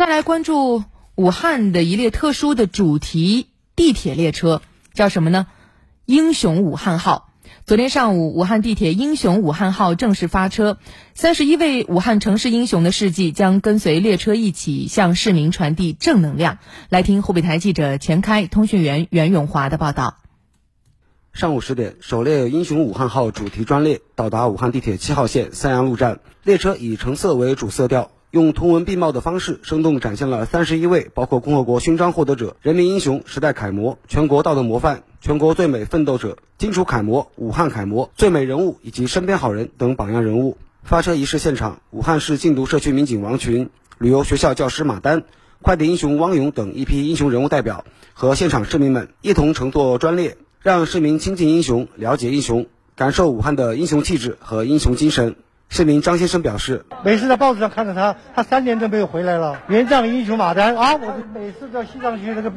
再来关注武汉的一列特殊的主题地铁列车，叫什么呢？英雄武汉号。昨天上午，武汉地铁英雄武汉号正式发车，三十一位武汉城市英雄的事迹将跟随列车一起向市民传递正能量。来听湖北台记者钱开、通讯员袁永华的报道。上午十点，首列英雄武汉号主题专列到达武汉地铁七号线三阳路站，列车以橙色为主色调。用图文并茂的方式，生动展现了三十一位包括共和国勋章获得者、人民英雄、时代楷模、全国道德模范、全国最美奋斗者、荆楚楷模、武汉楷模、最美人物以及身边好人等榜样人物。发车仪式现场，武汉市禁毒社区民警王群、旅游学校教师马丹、快递英雄汪勇等一批英雄人物代表和现场市民们一同乘坐专列，让市民亲近英雄、了解英雄、感受武汉的英雄气质和英雄精神。市民张先生表示：“每次在报纸上看到他，他三年都没有回来了。援藏英雄马丹啊，我每次到西藏去那个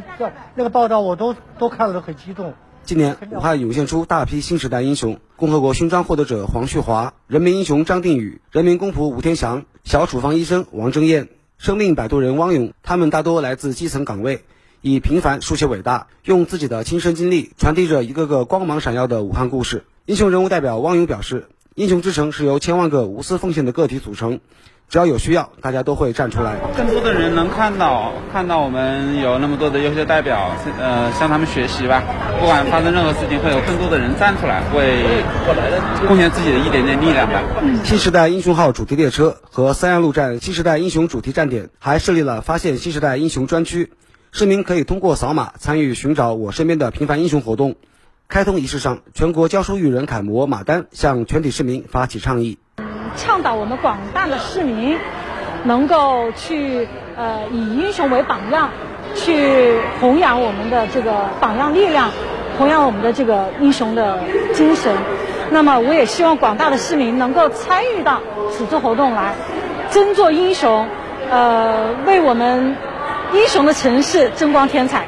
那个报道，我都都看了都很激动。今年武汉涌现出大批新时代英雄，共和国勋章获得者黄旭华、人民英雄张定宇、人民公仆吴天祥、小处方医生王正燕、生命摆渡人汪勇，他们大多来自基层岗位，以平凡书写伟大，用自己的亲身经历传递着一个个光芒闪耀的武汉故事。英雄人物代表汪勇表示。”英雄之城是由千万个无私奉献的个体组成，只要有需要，大家都会站出来。更多的人能看到，看到我们有那么多的优秀代表，呃，向他们学习吧。不管发生任何事情，会有更多的人站出来，为贡献自己的一点点力量吧。新时代英雄号主题列车和三亚路站新时代英雄主题站点还设立了发现新时代英雄专区，市民可以通过扫码参与寻找我身边的平凡英雄活动。开通仪式上，全国教书育人楷模马丹向全体市民发起倡议，倡导我们广大的市民能够去呃以英雄为榜样，去弘扬我们的这个榜样力量，弘扬我们的这个英雄的精神。那么，我也希望广大的市民能够参与到此次活动来，争做英雄，呃，为我们英雄的城市争光添彩。